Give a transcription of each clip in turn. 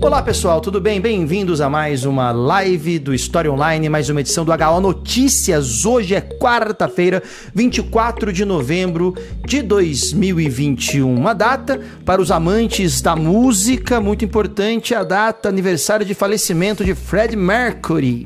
Olá pessoal, tudo bem? Bem-vindos a mais uma live do História Online, mais uma edição do HO Notícias. Hoje é quarta-feira, 24 de novembro de 2021. Uma data para os amantes da música muito importante, a data aniversário de falecimento de Fred Mercury.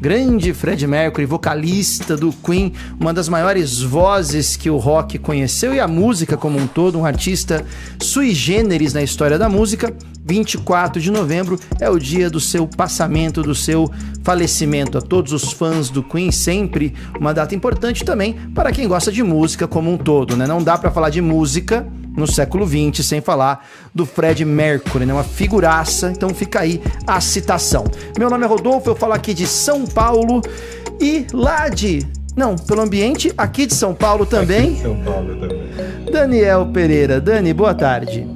Grande Fred Mercury, vocalista do Queen, uma das maiores vozes que o rock conheceu e a música como um todo, um artista sui generis na história da música. 24 de novembro é o dia do seu passamento, do seu falecimento. A todos os fãs do Queen, sempre uma data importante também para quem gosta de música como um todo, né? Não dá para falar de música no século XX sem falar do Fred Mercury, né? Uma figuraça, então fica aí a citação. Meu nome é Rodolfo, eu falo aqui de São Paulo e lá de não, pelo ambiente aqui de São Paulo também. Aqui de São Paulo também. Daniel Pereira. Dani, boa tarde.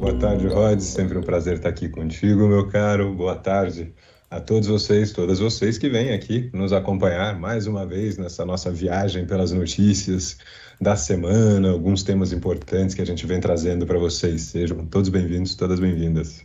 Boa tarde, Rod. Sempre um prazer estar aqui contigo, meu caro. Boa tarde a todos vocês, todas vocês que vêm aqui nos acompanhar mais uma vez nessa nossa viagem pelas notícias da semana, alguns temas importantes que a gente vem trazendo para vocês. Sejam todos bem-vindos, todas bem-vindas.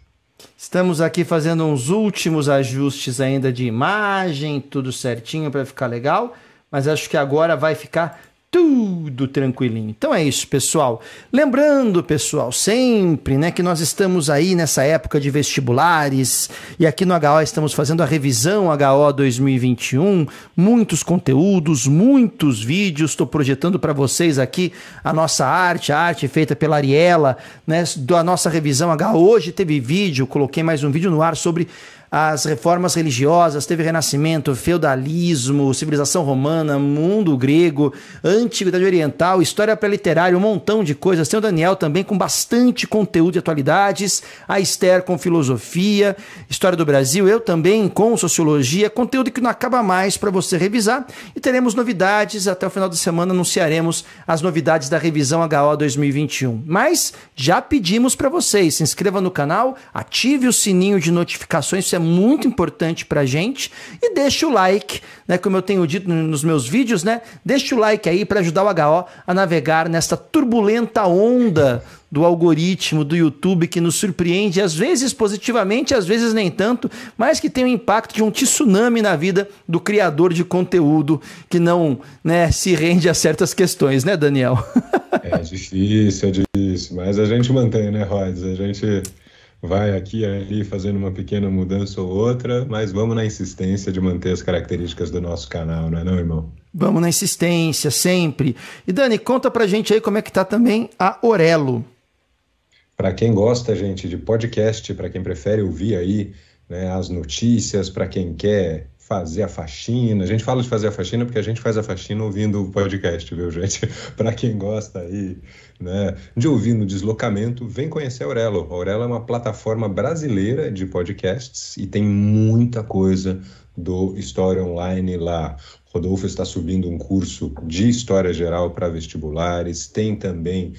Estamos aqui fazendo uns últimos ajustes ainda de imagem, tudo certinho para ficar legal, mas acho que agora vai ficar tudo tranquilinho. Então é isso, pessoal. Lembrando, pessoal, sempre, né, que nós estamos aí nessa época de vestibulares e aqui no HO estamos fazendo a revisão HO 2021, muitos conteúdos, muitos vídeos. Estou projetando para vocês aqui a nossa arte, a arte feita pela Ariela, né, da nossa revisão HO. Hoje teve vídeo, coloquei mais um vídeo no ar sobre as reformas religiosas, teve renascimento, feudalismo, civilização romana, mundo grego, antiguidade oriental, história pré-literária, um montão de coisas. Tem o Daniel também com bastante conteúdo de atualidades, a Esther com filosofia, história do Brasil, eu também com sociologia, conteúdo que não acaba mais para você revisar. E teremos novidades, até o final da semana anunciaremos as novidades da revisão HO 2021. Mas já pedimos para vocês, se inscreva no canal, ative o sininho de notificações, é muito importante pra gente. E deixa o like, né? Como eu tenho dito nos meus vídeos, né? Deixa o like aí para ajudar o HO a navegar nesta turbulenta onda do algoritmo do YouTube que nos surpreende, às vezes positivamente, às vezes nem tanto, mas que tem o impacto de um tsunami na vida do criador de conteúdo que não né, se rende a certas questões, né, Daniel? é difícil, é difícil, mas a gente mantém, né, Rods? A gente vai aqui e ali fazendo uma pequena mudança ou outra, mas vamos na insistência de manter as características do nosso canal, não é não, irmão? Vamos na insistência, sempre. E Dani, conta pra gente aí como é que tá também a Orelo. Para quem gosta, gente, de podcast, para quem prefere ouvir aí né, as notícias, para quem quer fazer a faxina. A gente fala de fazer a faxina porque a gente faz a faxina ouvindo o podcast, viu, gente? Para quem gosta aí, né, de ouvir no deslocamento, vem conhecer a Aurelo. A Aurelo é uma plataforma brasileira de podcasts e tem muita coisa do História Online lá. Rodolfo está subindo um curso de História Geral para vestibulares, tem também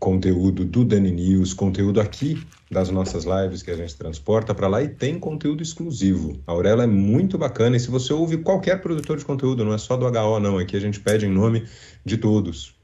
conteúdo do Dani News, conteúdo aqui das nossas lives que a gente transporta para lá e tem conteúdo exclusivo. A Aurela é muito bacana e se você ouve qualquer produtor de conteúdo, não é só do HO não, aqui a gente pede em nome de todos.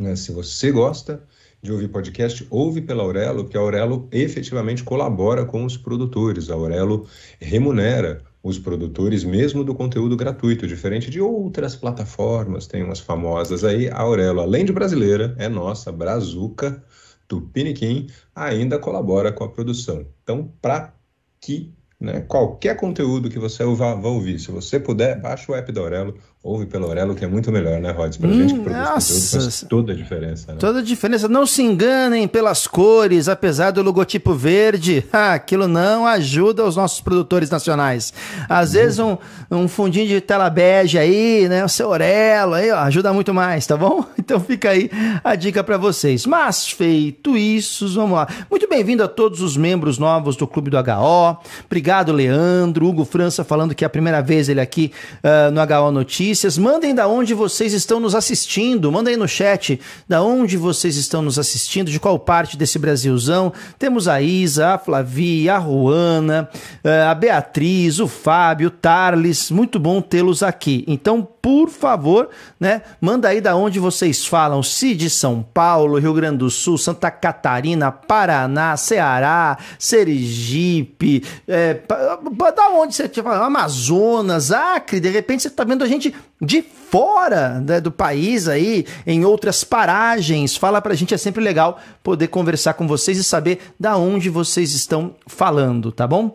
Né? Se você gosta de ouvir podcast, ouve pela Aurelo, que a Aurelo efetivamente colabora com os produtores. A Aurelo remunera os produtores mesmo do conteúdo gratuito, diferente de outras plataformas, tem umas famosas aí. A Aurelo, além de brasileira, é nossa, Brazuca, Tupiniquim, ainda colabora com a produção. Então, para que né, qualquer conteúdo que você vá, ouvir, se você puder, baixa o app da Aurelo, ouve pelo Aurelo, que é muito melhor, né, Rods? Pra hum, gente que produz nossa. conteúdo faz toda a diferença. Né? Toda a diferença. Não se enganem pelas cores, apesar do logotipo verde, ah, aquilo não ajuda os nossos produtores nacionais. Às hum. vezes um, um fundinho de tela bege aí, né, o seu Aurelo, aí, ó, ajuda muito mais, tá bom? Então fica aí a dica para vocês. Mas feito isso, vamos lá. Muito bem-vindo a todos os membros novos do Clube do HO. Obrigado, Leandro. Hugo França falando que é a primeira vez ele aqui uh, no HO Notícias Notícias. Mandem da onde vocês estão nos assistindo. Mandem no chat da onde vocês estão nos assistindo, de qual parte desse Brasilzão. Temos a Isa, a Flavia, a Juana, eh, a Beatriz, o Fábio, o Tarles. Muito bom tê-los aqui. Então, por favor, né? Manda aí da onde vocês falam. Se de São Paulo, Rio Grande do Sul, Santa Catarina, Paraná, Ceará, Sergipe, é, da onde você estiver, Amazonas, Acre, de repente você está vendo a gente de fora né, do país aí, em outras paragens. Fala pra gente, é sempre legal poder conversar com vocês e saber da onde vocês estão falando, tá bom?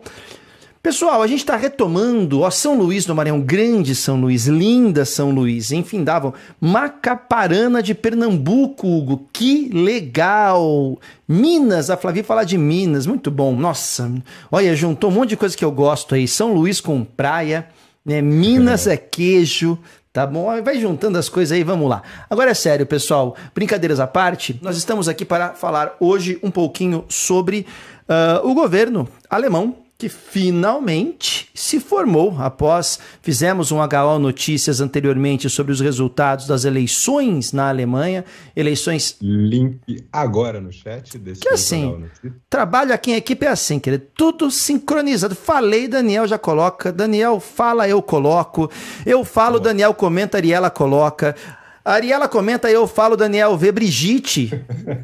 Pessoal, a gente está retomando, ó, São Luís do Maranhão, grande São Luís, linda São Luís, enfim, davam Macaparana de Pernambuco, Hugo, que legal! Minas, a Flavia fala de Minas, muito bom, nossa, olha, juntou um monte de coisa que eu gosto aí, São Luís com praia, né, Minas é, é queijo, Tá bom? Vai juntando as coisas aí, vamos lá. Agora é sério, pessoal. Brincadeiras à parte, nós estamos aqui para falar hoje um pouquinho sobre uh, o governo alemão que finalmente se formou após fizemos um HO Notícias anteriormente sobre os resultados das eleições na Alemanha, eleições link agora no chat desse que assim, trabalho aqui em equipe é assim, querido, tudo sincronizado. Falei, Daniel já coloca, Daniel fala, eu coloco. Eu falo, Daniel comenta, Ariela coloca. A Ariela comenta, eu falo, Daniel vê Brigitte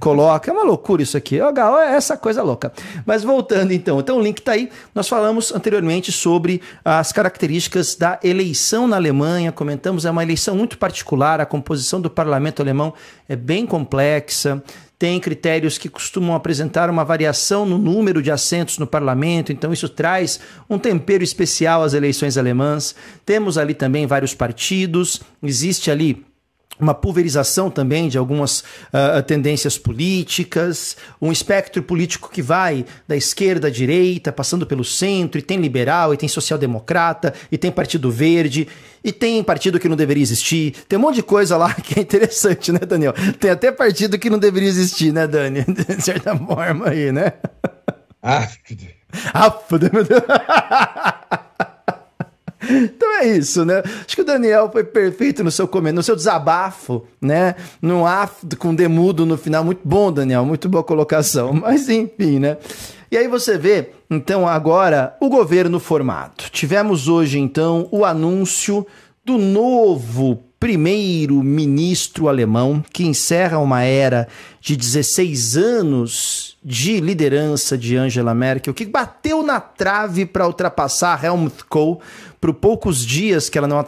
coloca. É uma loucura isso aqui. Oh, é essa coisa louca. Mas voltando então. Então o link está aí. Nós falamos anteriormente sobre as características da eleição na Alemanha. Comentamos, é uma eleição muito particular. A composição do parlamento alemão é bem complexa tem critérios que costumam apresentar uma variação no número de assentos no parlamento, então isso traz um tempero especial às eleições alemãs. Temos ali também vários partidos, existe ali uma pulverização também de algumas uh, tendências políticas, um espectro político que vai da esquerda à direita, passando pelo centro, e tem liberal, e tem social-democrata, e tem Partido Verde, e tem partido que não deveria existir. Tem um monte de coisa lá que é interessante, né, Daniel? Tem até partido que não deveria existir, né, Dani? De certa forma aí, né? Ah, ah meu Deus. Então é isso, né? Acho que o Daniel foi perfeito no seu comentário, no seu desabafo, né? No af com demudo no final. Muito bom, Daniel, muito boa colocação. Mas enfim, né? E aí você vê, então, agora o governo formado. Tivemos hoje, então, o anúncio do novo primeiro-ministro alemão, que encerra uma era de 16 anos de liderança de Angela Merkel, que bateu na trave para ultrapassar Helmut Kohl por poucos dias que ela não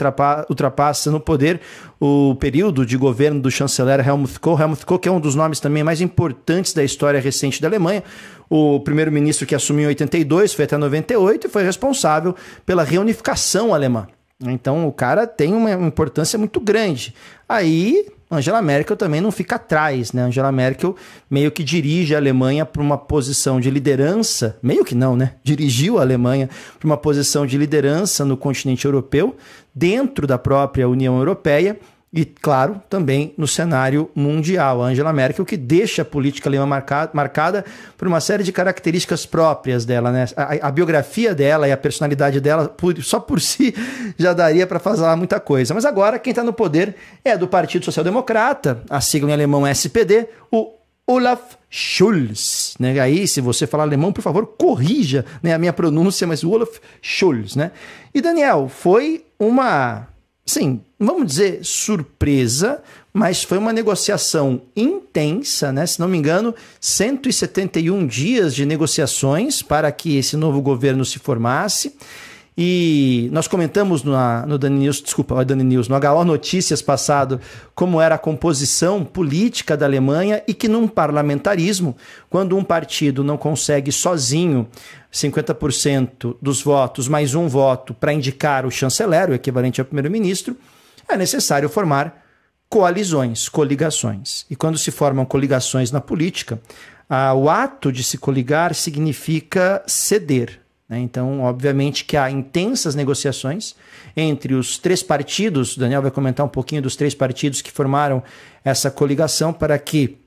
ultrapassa no poder o período de governo do chanceler Helmut Kohl. Helmut Kohl, que é um dos nomes também mais importantes da história recente da Alemanha, o primeiro-ministro que assumiu em 82, foi até 98 e foi responsável pela reunificação alemã. Então o cara tem uma importância muito grande. Aí Angela Merkel também não fica atrás, né? Angela Merkel meio que dirige a Alemanha para uma posição de liderança, meio que não, né? Dirigiu a Alemanha para uma posição de liderança no continente europeu, dentro da própria União Europeia e, claro, também no cenário mundial. A Angela Merkel, que deixa a política alemã marcada, marcada por uma série de características próprias dela. Né? A, a biografia dela e a personalidade dela, por, só por si, já daria para fazer muita coisa. Mas agora, quem está no poder é do Partido Social Democrata, a sigla em alemão SPD, o Olaf Scholz, né? Aí, se você falar alemão, por favor, corrija né, a minha pronúncia, mas Olaf Scholz, né? E Daniel, foi uma sim, vamos dizer surpresa, mas foi uma negociação intensa, né? Se não me engano, 171 dias de negociações para que esse novo governo se formasse. E nós comentamos no, no Dani News, desculpa, Dani News, no HO Notícias passado, como era a composição política da Alemanha e que num parlamentarismo, quando um partido não consegue sozinho 50% dos votos mais um voto para indicar o chanceler, o equivalente ao primeiro-ministro, é necessário formar coalizões, coligações. E quando se formam coligações na política, ah, o ato de se coligar significa ceder? Então, obviamente que há intensas negociações entre os três partidos. O Daniel vai comentar um pouquinho dos três partidos que formaram essa coligação para que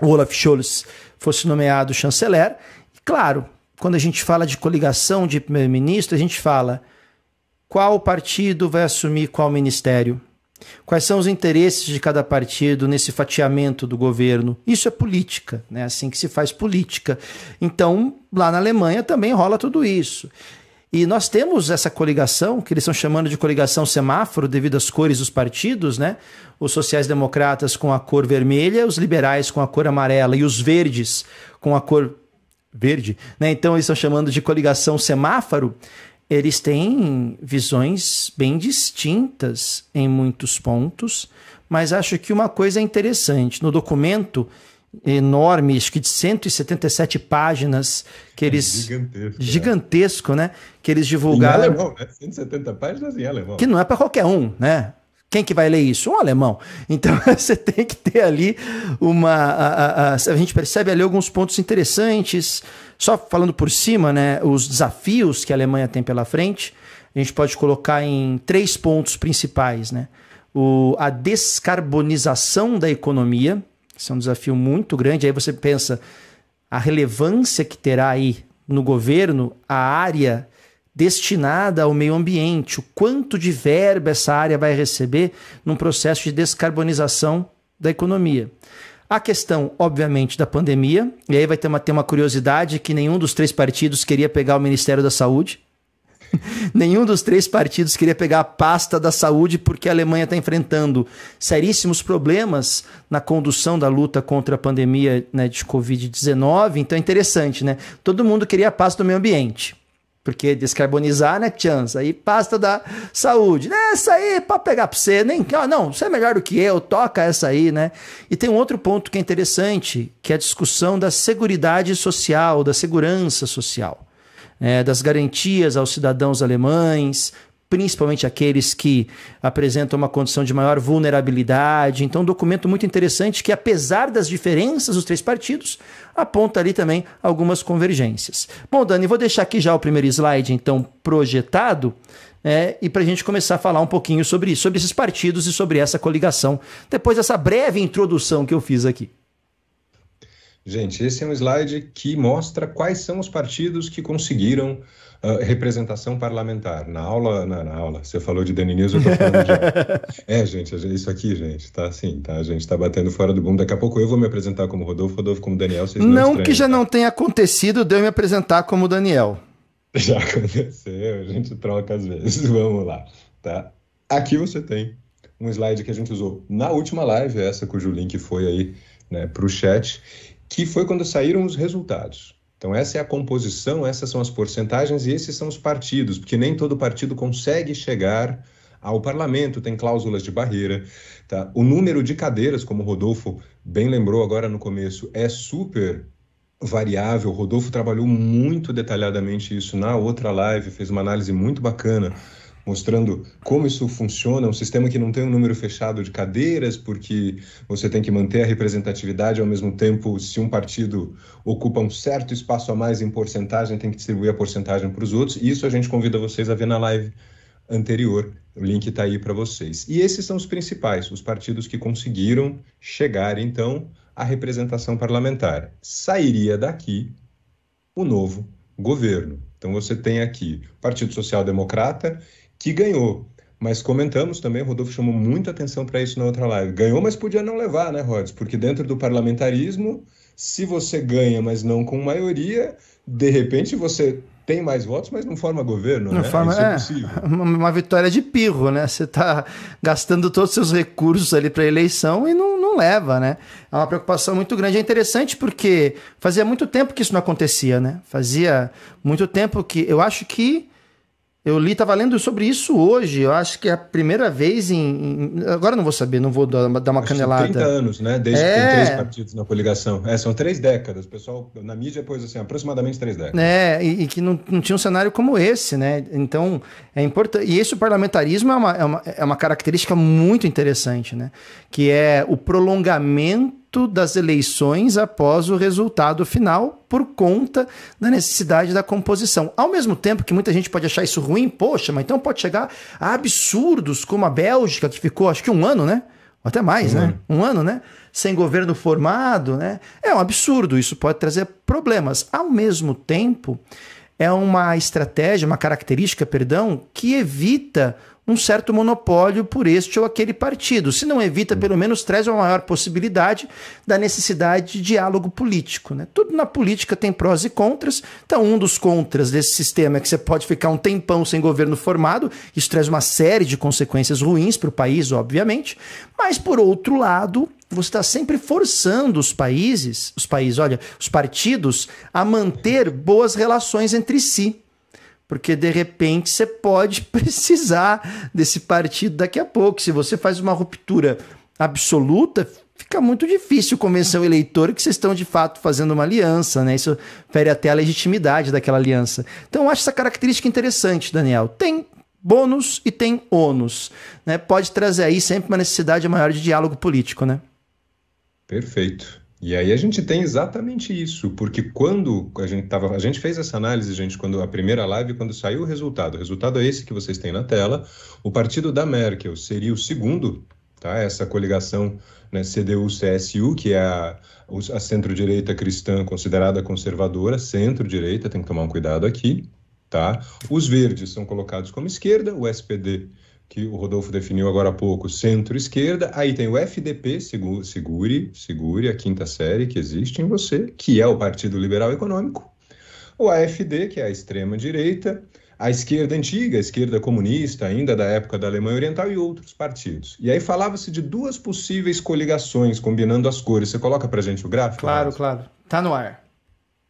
Olaf Scholz fosse nomeado chanceler. E, claro, quando a gente fala de coligação de primeiro-ministro, a gente fala qual partido vai assumir qual ministério. Quais são os interesses de cada partido nesse fatiamento do governo? Isso é política, né? Assim que se faz política. Então, lá na Alemanha também rola tudo isso. E nós temos essa coligação, que eles estão chamando de coligação semáforo, devido às cores dos partidos, né? Os sociais-democratas com a cor vermelha, os liberais com a cor amarela e os verdes com a cor verde, né? Então eles estão chamando de coligação semáforo. Eles têm visões bem distintas em muitos pontos, mas acho que uma coisa é interessante. No documento, enorme, acho que de 177 páginas que eles gigantesco, gigantesco né? Que eles divulgaram. Em alemão, né? 170 páginas em alemão. Que não é para qualquer um, né? Quem que vai ler isso? Um alemão. Então você tem que ter ali uma. A, a, a, a, gente percebe ali alguns pontos interessantes. Só falando por cima, né? Os desafios que a Alemanha tem pela frente, a gente pode colocar em três pontos principais, né? O, a descarbonização da economia, isso é um desafio muito grande. Aí você pensa a relevância que terá aí no governo a área destinada ao meio ambiente, o quanto de verba essa área vai receber num processo de descarbonização da economia. A questão, obviamente, da pandemia, e aí vai ter uma, ter uma curiosidade que nenhum dos três partidos queria pegar o Ministério da Saúde. Nenhum dos três partidos queria pegar a pasta da saúde porque a Alemanha está enfrentando seríssimos problemas na condução da luta contra a pandemia né, de Covid-19. Então é interessante, né? Todo mundo queria a pasta do meio ambiente. Porque descarbonizar, né, chance? Aí pasta da saúde. Essa aí é para pegar para você. Nem, não, você é melhor do que eu, toca essa aí, né? E tem um outro ponto que é interessante, que é a discussão da segurança social, da segurança social é, das garantias aos cidadãos alemães, principalmente aqueles que apresentam uma condição de maior vulnerabilidade. Então, um documento muito interessante que, apesar das diferenças dos três partidos, aponta ali também algumas convergências. Bom, Dani, vou deixar aqui já o primeiro slide, então, projetado. É, e para a gente começar a falar um pouquinho sobre isso, sobre esses partidos e sobre essa coligação, depois dessa breve introdução que eu fiz aqui. Gente, esse é um slide que mostra quais são os partidos que conseguiram uh, representação parlamentar. Na aula, na, na, aula, você falou de Dani News, eu tô falando de... é, gente, isso aqui, gente, tá assim, tá? A gente tá batendo fora do boom. Daqui a pouco eu vou me apresentar como Rodolfo, Rodolfo como Daniel, vocês não Não que já tá? não tenha acontecido de eu me apresentar como Daniel. Já aconteceu, a gente troca às vezes. Vamos lá, tá? Aqui você tem um slide que a gente usou na última live, essa cujo link foi aí né, para o chat, que foi quando saíram os resultados. Então, essa é a composição, essas são as porcentagens e esses são os partidos, porque nem todo partido consegue chegar ao parlamento, tem cláusulas de barreira. Tá? O número de cadeiras, como o Rodolfo bem lembrou agora no começo, é super variável. O Rodolfo trabalhou muito detalhadamente isso na outra live, fez uma análise muito bacana mostrando como isso funciona, um sistema que não tem um número fechado de cadeiras, porque você tem que manter a representatividade ao mesmo tempo, se um partido ocupa um certo espaço a mais em porcentagem, tem que distribuir a porcentagem para os outros. Isso a gente convida vocês a ver na live anterior. O link está aí para vocês. E esses são os principais, os partidos que conseguiram chegar, então, à representação parlamentar. Sairia daqui o novo governo. Então você tem aqui o Partido Social Democrata que ganhou. Mas comentamos também, o Rodolfo chamou muita atenção para isso na outra live. Ganhou, mas podia não levar, né, Rods? Porque dentro do parlamentarismo, se você ganha, mas não com maioria, de repente você tem mais votos, mas não forma governo, não né? Forma, Isso é, é uma, uma, vitória de pirro, né? Você está gastando todos os seus recursos ali para eleição e não, não leva, né? É uma preocupação muito grande. É interessante porque fazia muito tempo que isso não acontecia, né? Fazia muito tempo que... Eu acho que eu li, estava lendo sobre isso hoje. Eu acho que é a primeira vez em. em agora não vou saber, não vou dar, dar uma acho canelada. 30 anos, né? Desde é... que tem três partidos na coligação. É, são três décadas. O pessoal, na mídia, pôs assim, aproximadamente três décadas. É, e, e, que não, não tinha um cenário como esse, né? Então, é importante. E esse parlamentarismo é uma, é, uma, é uma característica muito interessante, né? Que é o prolongamento das eleições após o resultado final por conta da necessidade da composição. Ao mesmo tempo que muita gente pode achar isso ruim, poxa, mas então pode chegar a absurdos como a Bélgica, que ficou acho que um ano, né? Até mais, um né? Ano. Um ano, né? Sem governo formado, né? É um absurdo, isso pode trazer problemas. Ao mesmo tempo, é uma estratégia, uma característica, perdão, que evita um certo monopólio por este ou aquele partido. Se não evita, pelo menos traz uma maior possibilidade da necessidade de diálogo político. Né? Tudo na política tem prós e contras. Então, um dos contras desse sistema é que você pode ficar um tempão sem governo formado. Isso traz uma série de consequências ruins para o país, obviamente. Mas, por outro lado, você está sempre forçando os países, os países, olha, os partidos, a manter boas relações entre si porque de repente você pode precisar desse partido daqui a pouco. Se você faz uma ruptura absoluta, fica muito difícil convencer o eleitor que vocês estão de fato fazendo uma aliança, né? Isso fere até a legitimidade daquela aliança. Então eu acho essa característica interessante, Daniel. Tem bônus e tem ônus, né? Pode trazer aí sempre uma necessidade maior de diálogo político, né? Perfeito. E aí a gente tem exatamente isso, porque quando a gente tava, a gente fez essa análise, gente, quando a primeira live, quando saiu o resultado, o resultado é esse que vocês têm na tela. O partido da Merkel seria o segundo, tá? Essa coligação, né, CDU-CSU, que é a, a centro-direita cristã considerada conservadora, centro-direita, tem que tomar um cuidado aqui, tá? Os verdes são colocados como esquerda, o SPD que o Rodolfo definiu agora há pouco, centro-esquerda. Aí tem o FDP, segure, segure a quinta série que existe em você, que é o Partido Liberal Econômico. O AFD, que é a extrema-direita. A esquerda antiga, a esquerda comunista, ainda da época da Alemanha Oriental, e outros partidos. E aí falava-se de duas possíveis coligações, combinando as cores. Você coloca para gente o gráfico? Claro, claro. Tá no ar.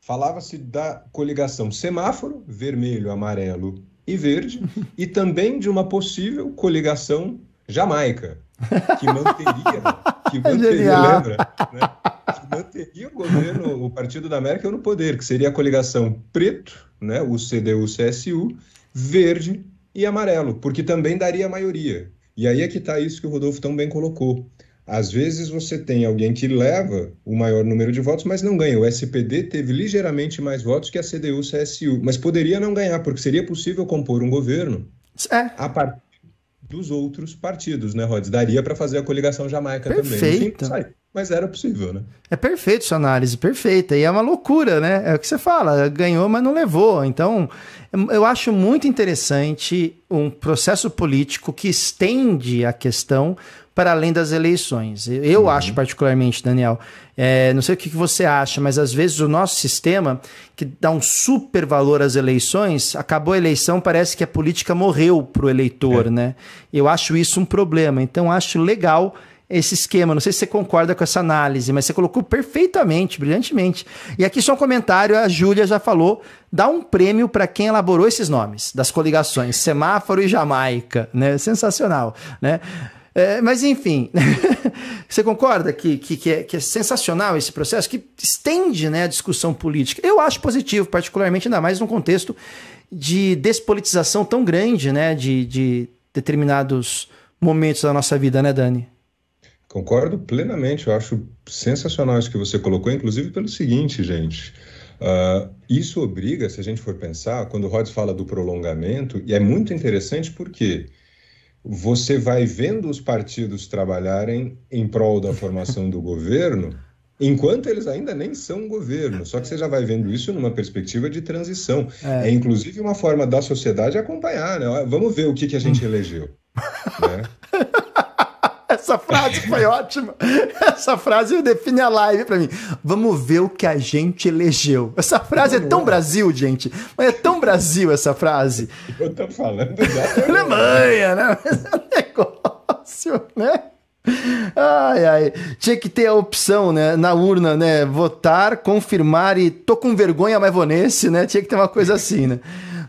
Falava-se da coligação semáforo, vermelho, amarelo e verde, e também de uma possível coligação jamaica, que manteria, que manteria, lembra, né? que manteria o governo, o Partido da América no poder, que seria a coligação preto, né, o CDU-CSU, verde e amarelo, porque também daria maioria. E aí é que está isso que o Rodolfo tão bem colocou. Às vezes você tem alguém que leva o maior número de votos, mas não ganha. O SPD teve ligeiramente mais votos que a CDU-CSU, mas poderia não ganhar, porque seria possível compor um governo é. a partir dos outros partidos, né, Rods? Daria para fazer a coligação jamaica Perfeito. também. Enfim, mas era possível, né? É perfeito sua análise, perfeita. E é uma loucura, né? É o que você fala, ganhou, mas não levou. Então, eu acho muito interessante um processo político que estende a questão para além das eleições. Eu uhum. acho particularmente, Daniel, é, não sei o que você acha, mas às vezes o nosso sistema, que dá um super valor às eleições, acabou a eleição, parece que a política morreu para o eleitor, é. né? Eu acho isso um problema. Então, acho legal esse esquema. Não sei se você concorda com essa análise, mas você colocou perfeitamente, brilhantemente. E aqui só um comentário, a Júlia já falou, dá um prêmio para quem elaborou esses nomes das coligações, Semáforo e Jamaica, né? Sensacional, né? É, mas enfim, você concorda que, que, que, é, que, é, sensacional esse processo, que estende né, a discussão política? Eu acho positivo, particularmente, ainda mais num contexto de despolitização tão grande né, de, de determinados momentos da nossa vida, né, Dani? Concordo plenamente, eu acho sensacional isso que você colocou, inclusive pelo seguinte, gente. Uh, isso obriga, se a gente for pensar, quando o Rhodes fala do prolongamento, e é muito interessante porque você vai vendo os partidos trabalharem em prol da formação do governo, enquanto eles ainda nem são governo. Só que você já vai vendo isso numa perspectiva de transição. É, é inclusive uma forma da sociedade acompanhar, né? Vamos ver o que, que a gente elegeu. né? Essa frase foi ótima. Essa frase define a live para mim. Vamos ver o que a gente elegeu. Essa frase é tão Brasil, gente. Mas é tão Brasil essa frase. Eu tô falando da Alemanha, né? Mas é um negócio, né? Ai, ai. Tinha que ter a opção, né? Na urna, né? Votar, confirmar e tô com vergonha, mas vou nesse, né? Tinha que ter uma coisa assim, né?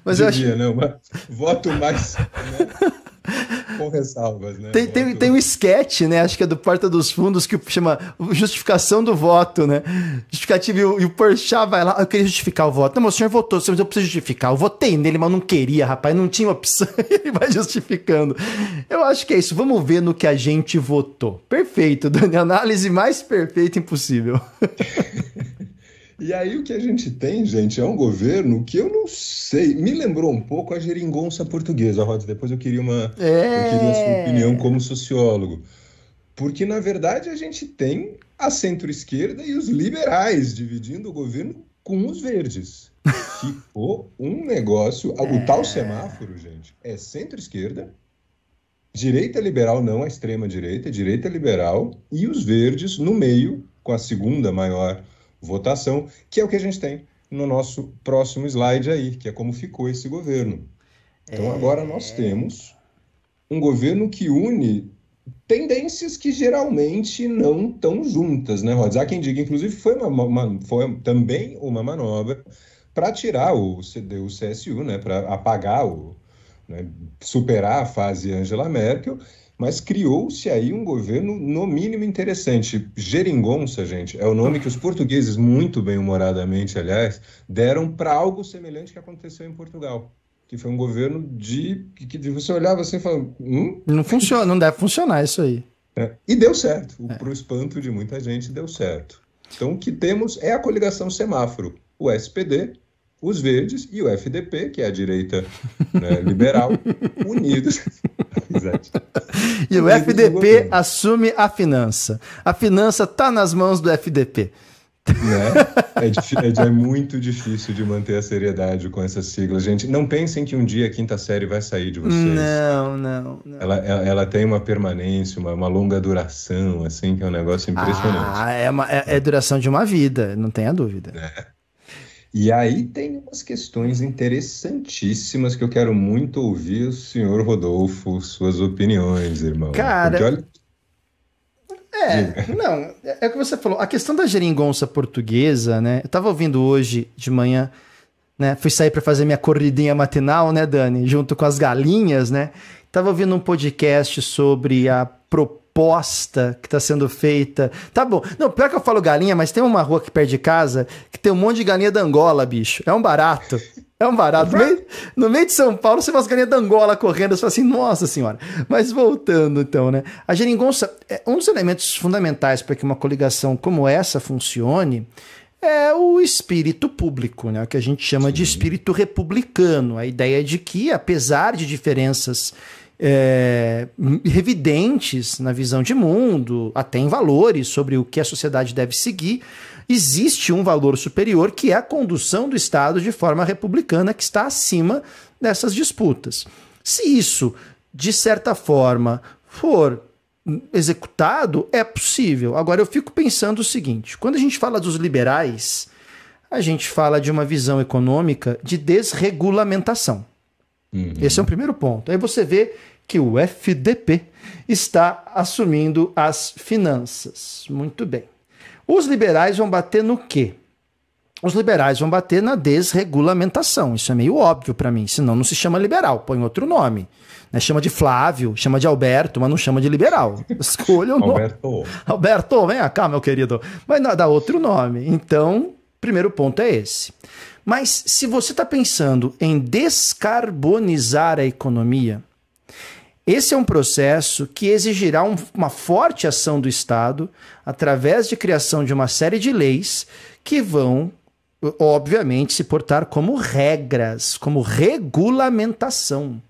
Mas Devia, eu acho... não, mas voto mais. Né? Com ressalvas, né? Tem, tem, tem um sketch, né? Acho que é do Porta dos Fundos que chama Justificação do Voto, né? Justificativa e o, e o Porchat vai lá. Eu queria justificar o voto. Não, mas o senhor votou, mas eu preciso justificar. Eu votei nele, mas não queria, rapaz. Não tinha opção. Ele vai justificando. Eu acho que é isso. Vamos ver no que a gente votou. Perfeito, Dani. Análise mais perfeita impossível. E aí o que a gente tem, gente, é um governo que eu não sei, me lembrou um pouco a geringonça portuguesa, Rods. Depois eu queria uma, é... eu queria a sua opinião como sociólogo, porque na verdade a gente tem a centro-esquerda e os liberais dividindo o governo com os verdes. Ficou um negócio, o tal semáforo, gente, é centro-esquerda direita liberal, não a extrema direita, direita liberal, e os verdes no meio, com a segunda maior votação, que é o que a gente tem no nosso próximo slide aí, que é como ficou esse governo. Então é... agora nós temos um governo que une tendências que geralmente não estão juntas, né, Rods? Há quem diga, inclusive, foi, uma, uma foi também uma manobra para tirar o, CD, o CSU, né, para apagar o, né, superar a fase Angela Merkel, mas criou-se aí um governo no mínimo interessante. Geringonça, gente, é o nome que os portugueses, muito bem humoradamente, aliás, deram para algo semelhante que aconteceu em Portugal. Que foi um governo de. que, que você olhava assim e falava. Hum? Não funciona, não deve funcionar isso aí. É, e deu certo. É. Para o espanto de muita gente, deu certo. Então, o que temos é a coligação semáforo. O SPD, os verdes e o FDP, que é a direita né, liberal, unidos. E o FDP assume a finança. A finança está nas mãos do FDP. Né? É, é, é, muito difícil de manter a seriedade com essas siglas. Gente, não pensem que um dia a quinta série vai sair de vocês. Não, não. não. Ela, ela, ela, tem uma permanência, uma, uma, longa duração, assim, que é um negócio impressionante. Ah, é, uma, é, é duração de uma vida, não tenha dúvida. É. E aí tem umas questões interessantíssimas que eu quero muito ouvir o senhor Rodolfo, suas opiniões, irmão. Cara. Olha... É, não, é o que você falou. A questão da geringonça portuguesa, né? Eu tava ouvindo hoje de manhã, né? Fui sair para fazer minha corridinha matinal, né, Dani? Junto com as galinhas, né? Tava ouvindo um podcast sobre a proposta proposta que está sendo feita. Tá bom. Não, pior que eu falo galinha, mas tem uma rua aqui perto de casa que tem um monte de galinha da Angola, bicho. É um barato. É um barato. No meio, no meio de São Paulo, você vê umas galinhas da Angola correndo, você fala assim, nossa senhora. Mas voltando então, né? A geringonça, é um dos elementos fundamentais para que uma coligação como essa funcione é o espírito público, né? o que a gente chama Sim. de espírito republicano. A ideia de que, apesar de diferenças é, evidentes na visão de mundo, até em valores sobre o que a sociedade deve seguir, existe um valor superior que é a condução do Estado de forma republicana que está acima dessas disputas. Se isso, de certa forma, for executado, é possível. Agora eu fico pensando o seguinte: quando a gente fala dos liberais, a gente fala de uma visão econômica de desregulamentação. Uhum. Esse é o primeiro ponto. Aí você vê que o FDP está assumindo as finanças. Muito bem. Os liberais vão bater no quê? Os liberais vão bater na desregulamentação. Isso é meio óbvio para mim, senão não se chama liberal, põe outro nome. Né? Chama de Flávio, chama de Alberto, mas não chama de liberal. Escolha o nome. Alberto. Alberto, vem cá, meu querido. Mas dá outro nome. Então, primeiro ponto é esse. Mas se você está pensando em descarbonizar a economia, esse é um processo que exigirá um, uma forte ação do Estado através de criação de uma série de leis que vão, obviamente, se portar como regras, como regulamentação.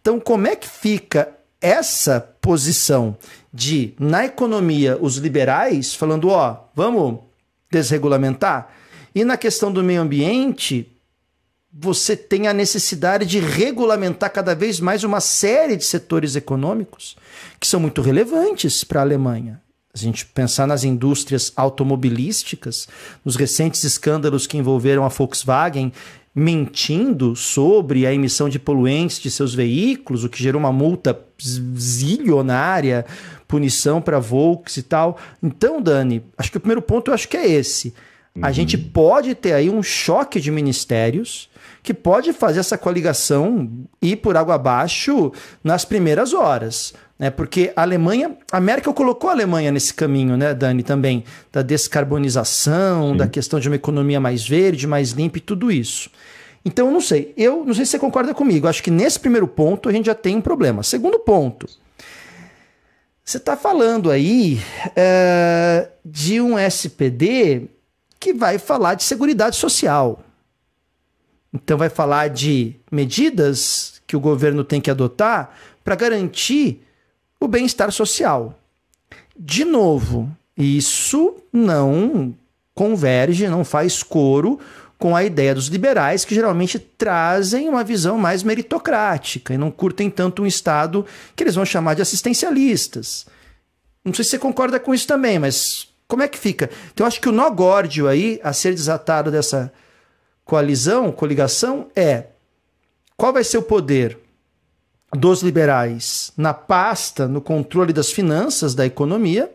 Então, como é que fica essa posição de, na economia, os liberais falando, ó, vamos desregulamentar? E na questão do meio ambiente, você tem a necessidade de regulamentar cada vez mais uma série de setores econômicos que são muito relevantes para a Alemanha. A gente pensar nas indústrias automobilísticas, nos recentes escândalos que envolveram a Volkswagen mentindo sobre a emissão de poluentes de seus veículos, o que gerou uma multa zilionária, punição para Volks e tal. Então, Dani, acho que o primeiro ponto eu acho que é esse. A uhum. gente pode ter aí um choque de ministérios que pode fazer essa coligação ir por água abaixo nas primeiras horas. Né? Porque a Alemanha, a Merkel colocou a Alemanha nesse caminho, né, Dani, também, da descarbonização, Sim. da questão de uma economia mais verde, mais limpa e tudo isso. Então, eu não sei. Eu não sei se você concorda comigo. Acho que nesse primeiro ponto a gente já tem um problema. Segundo ponto. Você está falando aí é, de um SPD que vai falar de seguridade social. Então, vai falar de medidas que o governo tem que adotar para garantir o bem-estar social. De novo, isso não converge, não faz coro com a ideia dos liberais, que geralmente trazem uma visão mais meritocrática e não curtem tanto um Estado que eles vão chamar de assistencialistas. Não sei se você concorda com isso também, mas como é que fica? Então, eu acho que o nó górdio aí, a ser desatado dessa coalizão, coligação, é qual vai ser o poder dos liberais na pasta, no controle das finanças da economia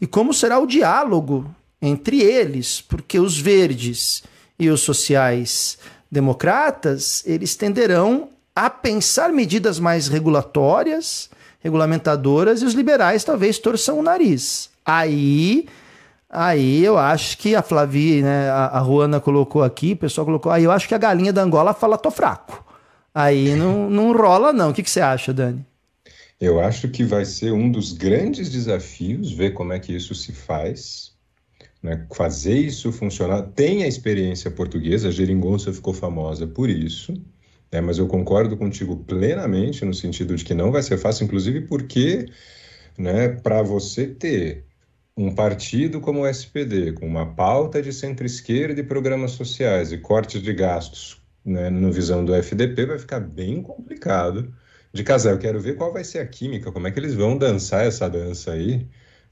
e como será o diálogo entre eles, porque os verdes e os sociais democratas, eles tenderão a pensar medidas mais regulatórias, regulamentadoras, e os liberais talvez torçam o nariz. Aí, aí eu acho que a Flavi, né, a, a Juana colocou aqui, o pessoal colocou, aí eu acho que a galinha da Angola fala tô fraco. Aí não, não rola não. O que, que você acha, Dani? Eu acho que vai ser um dos grandes desafios ver como é que isso se faz, né? fazer isso funcionar. Tem a experiência portuguesa, a geringonça ficou famosa por isso, né? mas eu concordo contigo plenamente no sentido de que não vai ser fácil, inclusive porque né, para você ter um partido como o SPD, com uma pauta de centro-esquerda e programas sociais e cortes de gastos né, no visão do FDP, vai ficar bem complicado de casar. Eu quero ver qual vai ser a química, como é que eles vão dançar essa dança aí,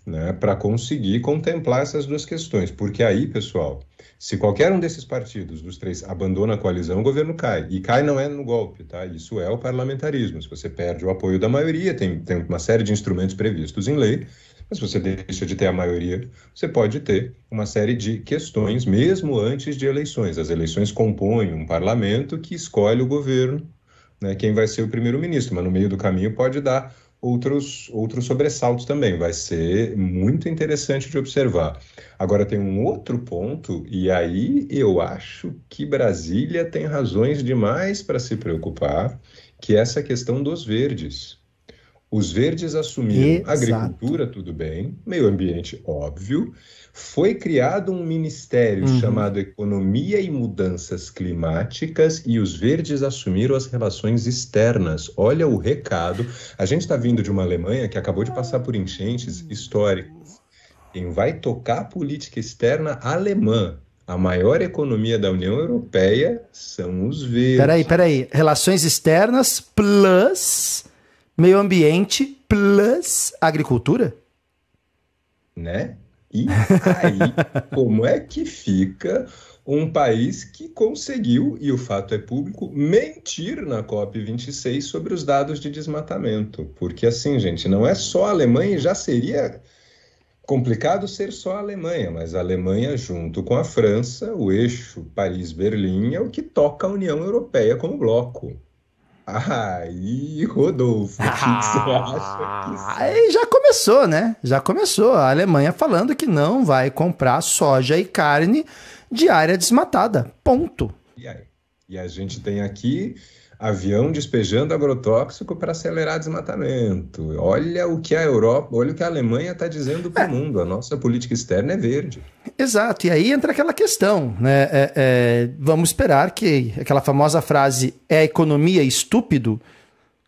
né, para conseguir contemplar essas duas questões. Porque aí, pessoal, se qualquer um desses partidos, dos três, abandona a coalizão, o governo cai. E cai não é no golpe, tá? Isso é o parlamentarismo. Se você perde o apoio da maioria, tem, tem uma série de instrumentos previstos em lei, mas se você deixa de ter a maioria, você pode ter uma série de questões, mesmo antes de eleições. As eleições compõem um parlamento que escolhe o governo né, quem vai ser o primeiro-ministro, mas no meio do caminho pode dar outros, outros sobressaltos também. Vai ser muito interessante de observar. Agora, tem um outro ponto, e aí eu acho que Brasília tem razões demais para se preocupar, que é essa questão dos verdes. Os verdes assumiram Exato. agricultura, tudo bem, meio ambiente, óbvio, foi criado um ministério uhum. chamado Economia e Mudanças Climáticas e os verdes assumiram as relações externas. Olha o recado. A gente está vindo de uma Alemanha que acabou de passar por enchentes históricas. Quem vai tocar a política externa alemã, a maior economia da União Europeia, são os verdes. Peraí, peraí. Relações externas plus meio ambiente plus agricultura? Né? E aí, como é que fica um país que conseguiu, e o fato é público, mentir na COP26 sobre os dados de desmatamento? Porque, assim, gente, não é só a Alemanha, já seria complicado ser só a Alemanha, mas a Alemanha, junto com a França, o eixo Paris-Berlim, é o que toca a União Europeia como bloco. Aí, Rodolfo, o que, você acha? Aí já começou, né? Já começou. A Alemanha falando que não vai comprar soja e carne de área desmatada. Ponto. E, aí? e a gente tem aqui avião despejando agrotóxico para acelerar desmatamento. Olha o que a Europa, olha o que a Alemanha está dizendo para o é. mundo. A nossa política externa é verde. Exato, e aí entra aquela questão, né? É, é, vamos esperar que aquela famosa frase é economia estúpido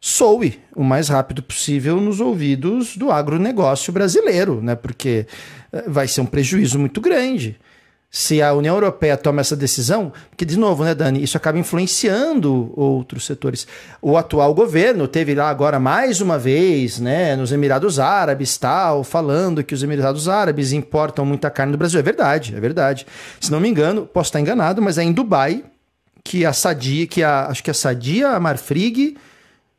soe o mais rápido possível nos ouvidos do agronegócio brasileiro, né? Porque é, vai ser um prejuízo muito grande se a União Europeia toma essa decisão, porque, de novo, né, Dani, isso acaba influenciando outros setores. O atual governo teve lá agora mais uma vez, né, nos Emirados Árabes, tal, falando que os Emirados Árabes importam muita carne do Brasil. É verdade, é verdade. Se não me engano, posso estar enganado, mas é em Dubai que a Sadia, que a, acho que a Sadia, a Marfrig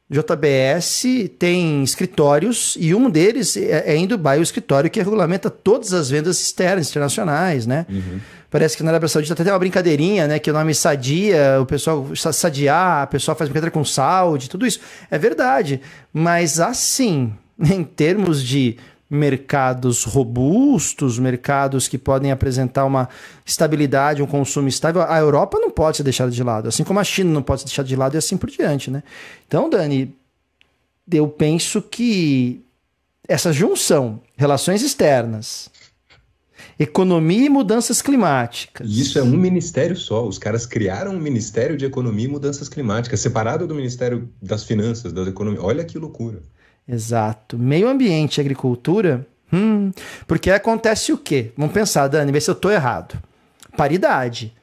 JBS tem escritórios e um deles é, é em Dubai, o escritório que regulamenta todas as vendas externas, internacionais, né? Uhum. Parece que na Arábia Saudita até tem uma brincadeirinha, né? Que o nome Sadia, o pessoal sadiar, o pessoal faz brincadeira com saúde, tudo isso. É verdade. Mas assim, em termos de mercados robustos, mercados que podem apresentar uma estabilidade, um consumo estável, a Europa não pode ser deixada de lado, assim como a China não pode ser deixada de lado e assim por diante, né? Então, Dani, eu penso que essa junção, relações externas, economia e mudanças climáticas. Isso é um ministério só. Os caras criaram um Ministério de Economia e Mudanças Climáticas, separado do Ministério das Finanças, da Economia. Olha que loucura. Exato. Meio ambiente e agricultura. Hum, porque acontece o quê? Vamos pensar, Dani, ver se eu estou errado. Paridade.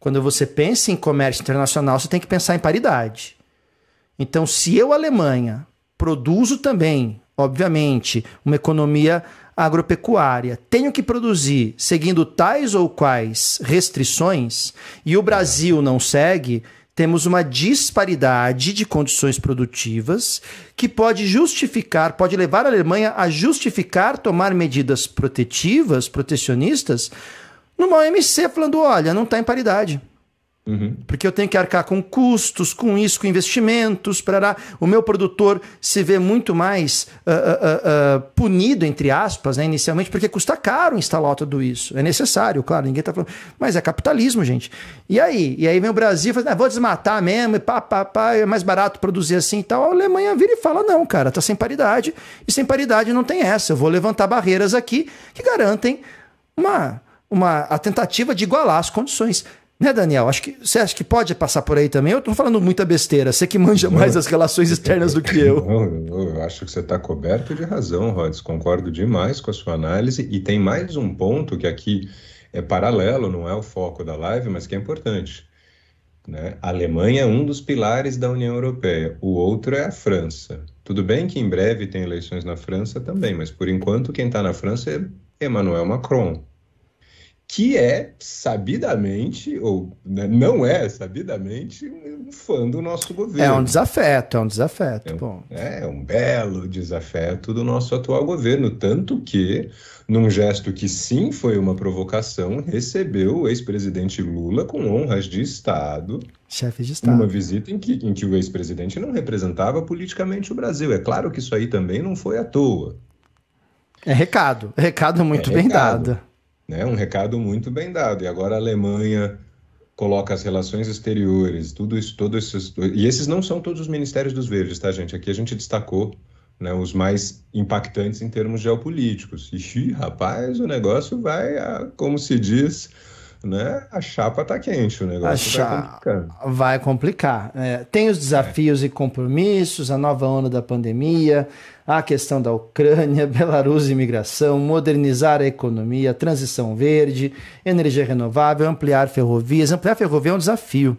Quando você pensa em comércio internacional, você tem que pensar em paridade. Então, se eu, Alemanha, produzo também, obviamente, uma economia agropecuária, tenho que produzir seguindo tais ou quais restrições, e o Brasil não segue, temos uma disparidade de condições produtivas que pode justificar, pode levar a Alemanha a justificar tomar medidas protetivas, protecionistas, numa OMC, falando: olha, não está em paridade. Uhum. Porque eu tenho que arcar com custos, com isso, com investimentos, para o meu produtor se vê muito mais uh, uh, uh, punido, entre aspas, né, inicialmente, porque custa caro instalar tudo isso. É necessário, claro, ninguém está falando. Mas é capitalismo, gente. E aí? E aí vem o Brasil e fala, ah, vou desmatar mesmo, e pá, pá, pá, é mais barato produzir assim e tal. A Alemanha vira e fala: não, cara, tá sem paridade, e sem paridade não tem essa. Eu vou levantar barreiras aqui que garantem uma, uma a tentativa de igualar as condições. Né, Daniel? Acho que você acha que pode passar por aí também? Eu estou falando muita besteira. Você que manja mais as relações externas do que eu. Não, eu acho que você está coberto de razão, Rods. Concordo demais com a sua análise. E tem mais um ponto que aqui é paralelo, não é o foco da live, mas que é importante. Né? A Alemanha é um dos pilares da União Europeia, o outro é a França. Tudo bem que em breve tem eleições na França também, mas por enquanto quem está na França é Emmanuel Macron que é sabidamente, ou né, não é sabidamente, um fã do nosso governo. É um desafeto, é um desafeto. É, bom. é um belo desafeto do nosso atual governo, tanto que, num gesto que sim foi uma provocação, recebeu o ex-presidente Lula com honras de Estado. Chefe de Estado. Uma visita em que, em que o ex-presidente não representava politicamente o Brasil. É claro que isso aí também não foi à toa. É recado, recado muito é bem recado. dado. Né? Um recado muito bem dado. E agora a Alemanha coloca as relações exteriores, tudo isso, todos esses. E esses não são todos os ministérios dos verdes, tá, gente? Aqui a gente destacou né, os mais impactantes em termos geopolíticos. E, rapaz, o negócio vai, a, como se diz, né? A chapa tá quente, o negócio vai complicar. Vai complicar. É, tem os desafios é. e compromissos, a nova onda da pandemia, a questão da Ucrânia, Belarus e imigração, modernizar a economia, transição verde, energia renovável, ampliar ferrovias. Ampliar ferrovia é um desafio.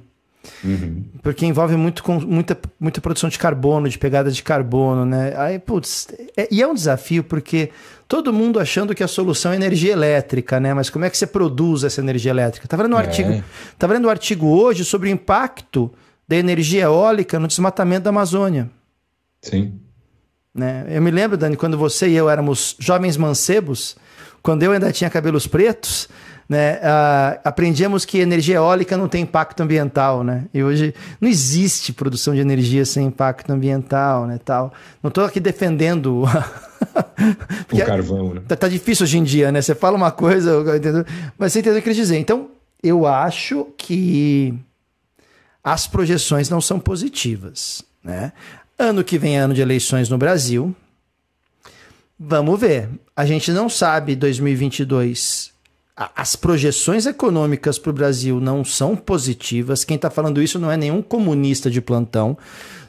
Uhum. Porque envolve muito, muita, muita produção de carbono, de pegada de carbono, né? Aí, putz, é, e é um desafio porque todo mundo achando que a solução é energia elétrica, né? Mas como é que você produz essa energia elétrica? Tá vendo um é. artigo, tá vendo um artigo hoje sobre o impacto da energia eólica no desmatamento da Amazônia. Sim. Né? Eu me lembro, Dani, quando você e eu éramos jovens mancebos, quando eu ainda tinha cabelos pretos, né, uh, aprendíamos que energia eólica não tem impacto ambiental, né? E hoje não existe produção de energia sem impacto ambiental, né, tal. Não estou aqui defendendo o carvão, né? Tá, tá, difícil hoje em dia, né? Você fala uma coisa, entendeu? mas você entendeu o que eu quis dizer. Então, eu acho que as projeções não são positivas, né? Ano que vem é ano de eleições no Brasil. Vamos ver. A gente não sabe 2022 as projeções econômicas para o Brasil não são positivas. Quem está falando isso não é nenhum comunista de plantão.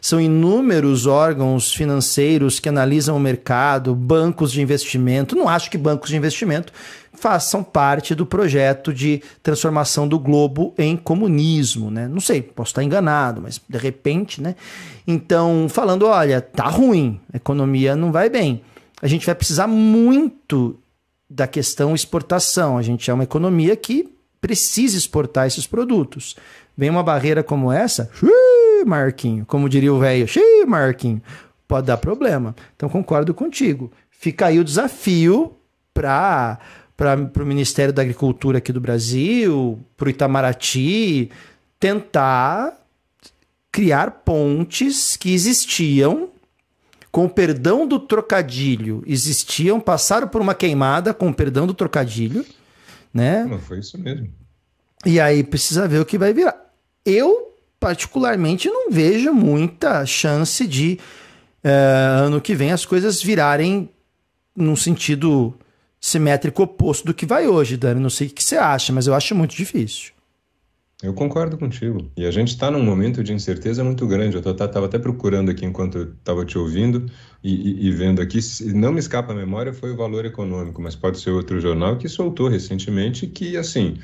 São inúmeros órgãos financeiros que analisam o mercado, bancos de investimento. Não acho que bancos de investimento façam parte do projeto de transformação do globo em comunismo, né? Não sei, posso estar enganado, mas de repente, né? Então, falando, olha, tá ruim, a economia não vai bem. A gente vai precisar muito da questão exportação. A gente é uma economia que precisa exportar esses produtos. Vem uma barreira como essa, xiii, Marquinho, como diria o velho, xiii, Marquinho, pode dar problema. Então concordo contigo. Fica aí o desafio para para o Ministério da Agricultura aqui do Brasil, para o Itamaraty, tentar criar pontes que existiam com o perdão do trocadilho, existiam, passaram por uma queimada com o perdão do trocadilho, né? Não foi isso mesmo. E aí precisa ver o que vai virar. Eu, particularmente, não vejo muita chance de é, ano que vem as coisas virarem num sentido simétrico oposto do que vai hoje, Dani. Não sei o que você acha, mas eu acho muito difícil. Eu concordo contigo. E a gente está num momento de incerteza muito grande. Eu estava até procurando aqui enquanto estava te ouvindo e, e, e, vendo aqui. Não me escapa a memória, foi o Valor Econômico, mas pode ser outro jornal que soltou recentemente que, assim,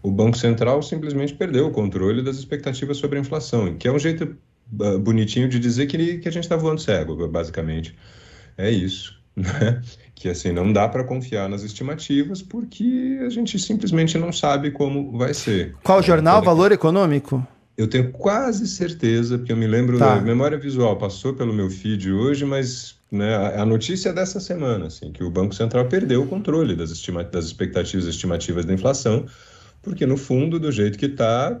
o Banco Central simplesmente perdeu o controle das expectativas sobre a inflação, que é um jeito uh, bonitinho de dizer que, que a gente está voando cego, basicamente. É isso. Né? Que assim, não dá para confiar nas estimativas porque a gente simplesmente não sabe como vai ser. Qual jornal? Então, Valor Econômico? Eu tenho quase certeza, porque eu me lembro tá. da memória visual, passou pelo meu feed hoje, mas né, a notícia é dessa semana, assim, que o Banco Central perdeu o controle das, estima das expectativas estimativas da inflação, porque no fundo, do jeito que está,